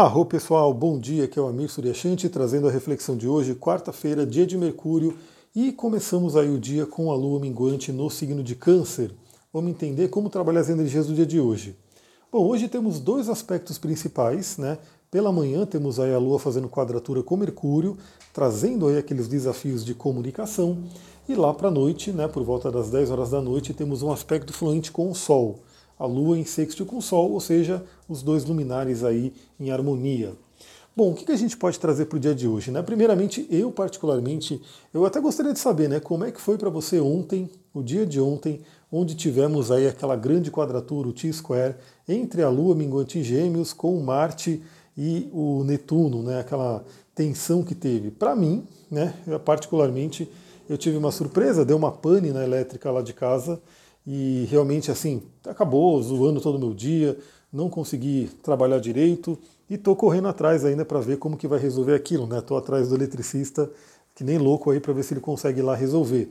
Arro pessoal, bom dia, aqui é o Amir Suryashanti trazendo a reflexão de hoje, quarta-feira, dia de Mercúrio, e começamos aí o dia com a lua minguante no signo de Câncer. Vamos entender como trabalhar as energias do dia de hoje. Bom, hoje temos dois aspectos principais, né? Pela manhã temos aí a Lua fazendo quadratura com Mercúrio, trazendo aí aqueles desafios de comunicação, e lá para a noite, né, por volta das 10 horas da noite, temos um aspecto fluente com o Sol a Lua em sexto com o Sol, ou seja, os dois luminares aí em harmonia. Bom, o que a gente pode trazer para o dia de hoje? Né? Primeiramente, eu particularmente, eu até gostaria de saber né, como é que foi para você ontem, o dia de ontem, onde tivemos aí aquela grande quadratura, o T-square, entre a Lua minguante em Gêmeos com Marte e o Netuno, né, aquela tensão que teve. Para mim, né, particularmente, eu tive uma surpresa, deu uma pane na elétrica lá de casa, e realmente assim, acabou zoando todo o meu dia, não consegui trabalhar direito e estou correndo atrás ainda para ver como que vai resolver aquilo, né? Estou atrás do eletricista, que nem louco aí para ver se ele consegue lá resolver.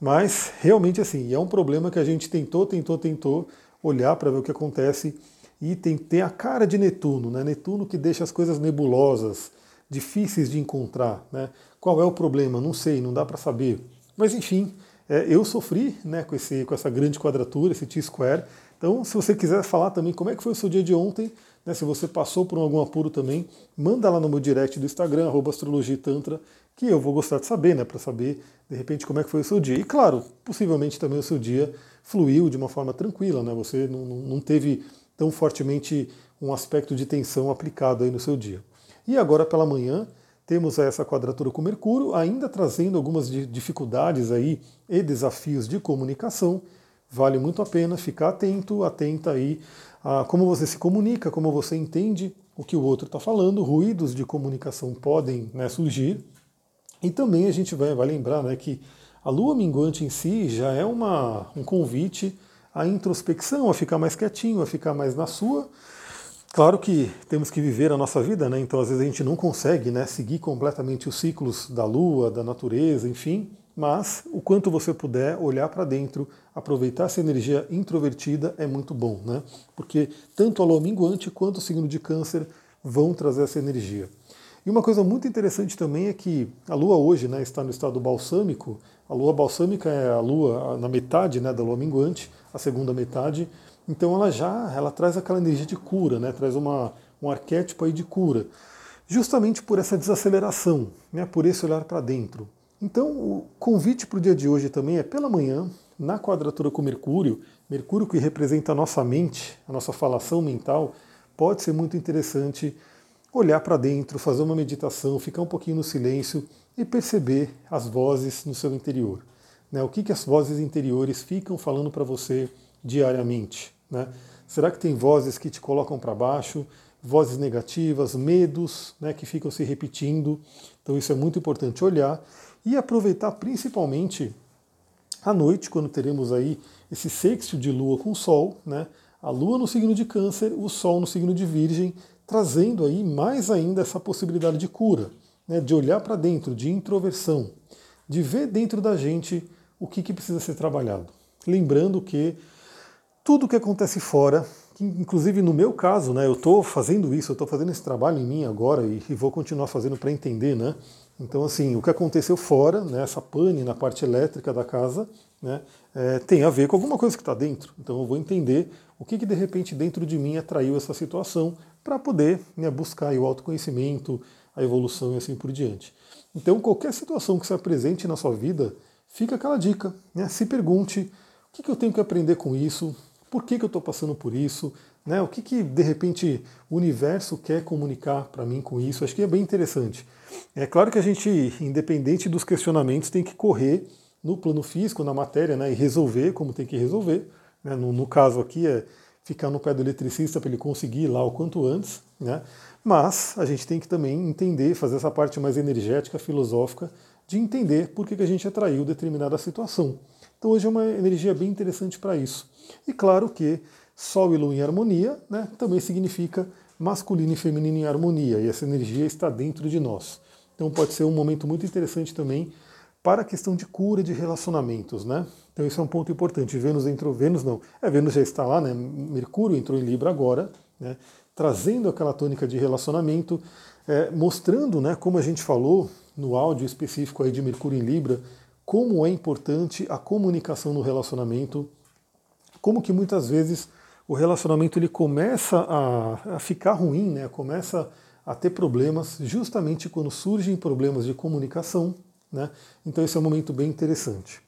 Mas realmente assim, é um problema que a gente tentou, tentou, tentou olhar para ver o que acontece e tem, tem a cara de Netuno, né? Netuno que deixa as coisas nebulosas, difíceis de encontrar, né? Qual é o problema? Não sei, não dá para saber. Mas enfim, é, eu sofri né, com, esse, com essa grande quadratura, esse T-square. Então, se você quiser falar também como é que foi o seu dia de ontem, né, se você passou por algum apuro também, manda lá no meu direct do Instagram, astrologitantra, que eu vou gostar de saber, né, para saber, de repente, como é que foi o seu dia. E, claro, possivelmente também o seu dia fluiu de uma forma tranquila, né, você não, não teve tão fortemente um aspecto de tensão aplicado aí no seu dia. E agora pela manhã, temos essa quadratura com Mercúrio, ainda trazendo algumas dificuldades aí e desafios de comunicação. Vale muito a pena ficar atento, atenta aí a como você se comunica, como você entende o que o outro está falando. Ruídos de comunicação podem né, surgir. E também a gente vai, vai lembrar né, que a lua minguante em si já é uma, um convite à introspecção, a ficar mais quietinho, a ficar mais na sua Claro que temos que viver a nossa vida, né? Então às vezes a gente não consegue, né, seguir completamente os ciclos da lua, da natureza, enfim. Mas o quanto você puder olhar para dentro, aproveitar essa energia introvertida é muito bom, né? Porque tanto a lua minguante quanto o signo de câncer vão trazer essa energia. E uma coisa muito interessante também é que a lua hoje né, está no estado balsâmico. A lua balsâmica é a lua na metade né, da lua minguante, a segunda metade. Então ela já ela traz aquela energia de cura, né? traz uma, um arquétipo aí de cura, justamente por essa desaceleração, né? por esse olhar para dentro. Então o convite para o dia de hoje também é pela manhã, na quadratura com Mercúrio, Mercúrio que representa a nossa mente, a nossa falação mental, pode ser muito interessante olhar para dentro, fazer uma meditação, ficar um pouquinho no silêncio e perceber as vozes no seu interior. Né? O que, que as vozes interiores ficam falando para você diariamente? Né? Será que tem vozes que te colocam para baixo, vozes negativas, medos né, que ficam se repetindo? Então isso é muito importante olhar e aproveitar principalmente à noite, quando teremos aí esse sexto de lua com sol, né? a lua no signo de câncer, o sol no signo de virgem, trazendo aí mais ainda essa possibilidade de cura, né? de olhar para dentro, de introversão, de ver dentro da gente o que, que precisa ser trabalhado. Lembrando que tudo que acontece fora, que inclusive no meu caso, né, eu estou fazendo isso, eu estou fazendo esse trabalho em mim agora e, e vou continuar fazendo para entender, né? Então, assim, o que aconteceu fora, né, essa pane na parte elétrica da casa, né, é, tem a ver com alguma coisa que está dentro. Então, eu vou entender o que, que de repente dentro de mim atraiu essa situação para poder né, buscar o autoconhecimento, a evolução e assim por diante. Então, qualquer situação que se apresente na sua vida, fica aquela dica, né? Se pergunte o que, que eu tenho que aprender com isso, por que, que eu estou passando por isso? Né? O que, que, de repente, o universo quer comunicar para mim com isso? Acho que é bem interessante. É claro que a gente, independente dos questionamentos, tem que correr no plano físico, na matéria, né? e resolver como tem que resolver. Né? No, no, caso aqui é ficar no pé do eletricista para ele conseguir ir lá o quanto antes. Né? Mas a gente tem que também entender, fazer essa parte mais energética, filosófica, de entender por que, que a gente atraiu determinada situação. Então hoje é uma energia bem interessante para isso. E claro que Sol e Lua em harmonia né, também significa masculino e feminino em harmonia, e essa energia está dentro de nós. Então pode ser um momento muito interessante também para a questão de cura de relacionamentos, né? Então isso é um ponto importante. Vênus entrou, Vênus não, é Vênus já está lá, né? Mercúrio entrou em Libra agora, né? trazendo aquela tônica de relacionamento, é, mostrando, né, como a gente falou no áudio específico aí de Mercúrio em Libra, como é importante a comunicação no relacionamento, como que muitas vezes o relacionamento ele começa a, a ficar ruim, né, começa a ter problemas justamente quando surgem problemas de comunicação. Né? Então esse é um momento bem interessante.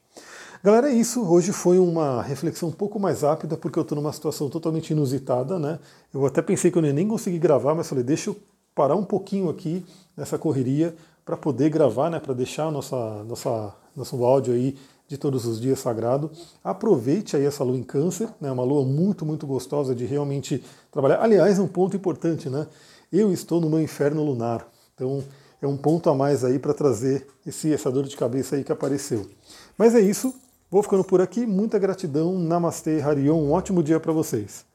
Galera, é isso. Hoje foi uma reflexão um pouco mais rápida, porque eu estou numa situação totalmente inusitada, né? Eu até pensei que eu nem consegui gravar, mas falei, deixa eu parar um pouquinho aqui nessa correria para poder gravar, né? Para deixar nossa, nossa, nosso áudio aí de todos os dias sagrado. Aproveite aí essa lua em câncer, né? Uma lua muito, muito gostosa de realmente trabalhar. Aliás, um ponto importante, né? Eu estou no meu inferno lunar. Então, é um ponto a mais aí para trazer esse, essa dor de cabeça aí que apareceu. Mas é isso. Vou ficando por aqui. Muita gratidão. Namastê, Harion. Um ótimo dia para vocês.